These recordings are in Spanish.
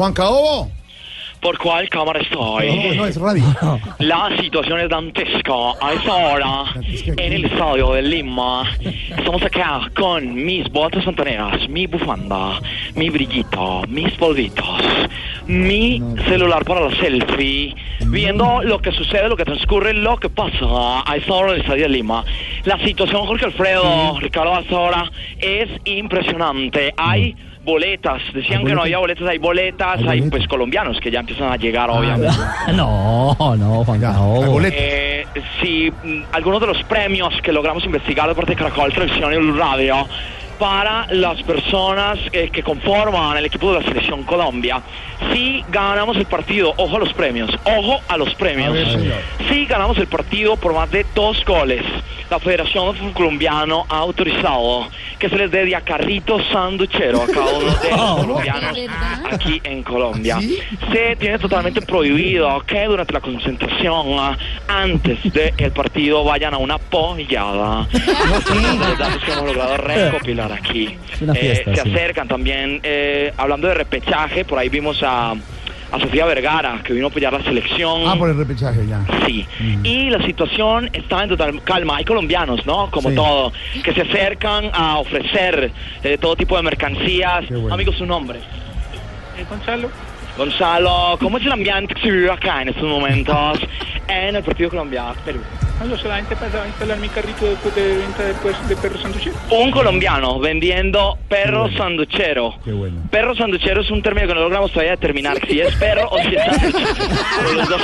Juan Caobo. ¿Por cuál cámara estoy? No, no, es radio. La situación es dantesca. A esta hora, en el estadio de Lima, estamos acá con mis botas santaneras, mi bufanda, mi brillito, mis polvitos, mi celular para la selfie, viendo lo que sucede, lo que transcurre, lo que pasa a esta hora en el estadio de Lima. La situación, Jorge Alfredo, Ricardo, a esta hora es impresionante. Hay boletas, decían que no había boletas, hay boletas, hay, boletas. pues colombianos que ya empiezan a llegar, obviamente. No, no, Juan boleto. Eh, si mm, algunos de los premios que logramos investigar de parte de Caracol Televisión y Blue Radio para las personas eh, que conforman el equipo de la selección Colombia, si ganamos el partido, ojo a los premios, ojo a los premios, A ver, señor. si ganamos el partido por más de dos goles, la Federación de Fútbol Colombiano ha autorizado que se les dé de a carrito sanduchero a cada uno de los colombianos aquí en Colombia. ¿Sí? Se tiene totalmente prohibido que durante la concentración, ah, antes del partido, vayan a una pollada. Los datos que hemos logrado recopilar aquí. Eh, se sí. acercan también, eh, hablando de repechaje, por ahí vimos a, a Sofía Vergara, que vino a apoyar la selección. Ah, por el repechaje ya. Sí, y la situación está en total calma. Hay colombianos, ¿no? Como Sí. todo, que se acercan a ofrecer eh, todo tipo de mercancías. Bueno. Amigo, su nombre. Eh, Gonzalo, Gonzalo, ¿cómo es el ambiente que se vive acá en estos momentos en el partido Colombia-Perú? No, solamente para instalar mi carrito de, de venta de, pues, de perros sanduchero. Un colombiano vendiendo perro bueno. sanduchero. Qué bueno. Perro sanduchero es un término que no logramos todavía determinar si es perro o si es sanduchero.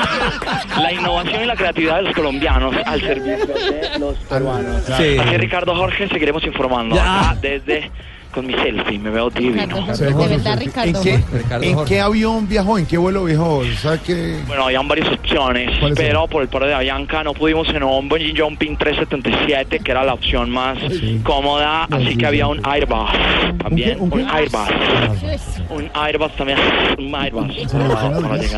La innovación y la creatividad de los colombianos al servicio de los peruanos. Sí. Así Ricardo Jorge, seguiremos informando Ya. desde con mi selfie, me veo divino. Ve con De verdad. Ricardo ¿En qué, Ricardo ¿en qué avión viajó? ¿En qué vuelo viajó? ¿Sabe qué? Bueno, habían varias opciones, ¿Cuáles pero son? por el paro de Avianca no pudimos en un Bungee Jumping 377, que era la opción más Sí. cómoda, así Bungee que había un. Airbus también, ¿Un qué? un ¿Un qué? Airbus. Ah, Un Airbus también, un Airbus Sí, sí, sí.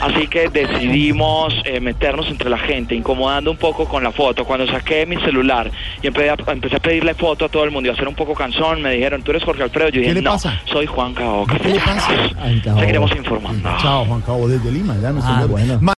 Así que decidimos eh, meternos entre la gente, incomodando un poco con la foto. Cuando saqué mi celular y empecé a, empecé a pedirle foto a todo el mundo y a hacer un poco cansón, me dijeron, ¿tú eres Jorge Alfredo? Yo dije, le no, pasa? soy Juan Caoca. ¿Qué le pasa? Seguiremos informando. Chao, Juan Cabo, desde Lima. Ya no Ah, bueno.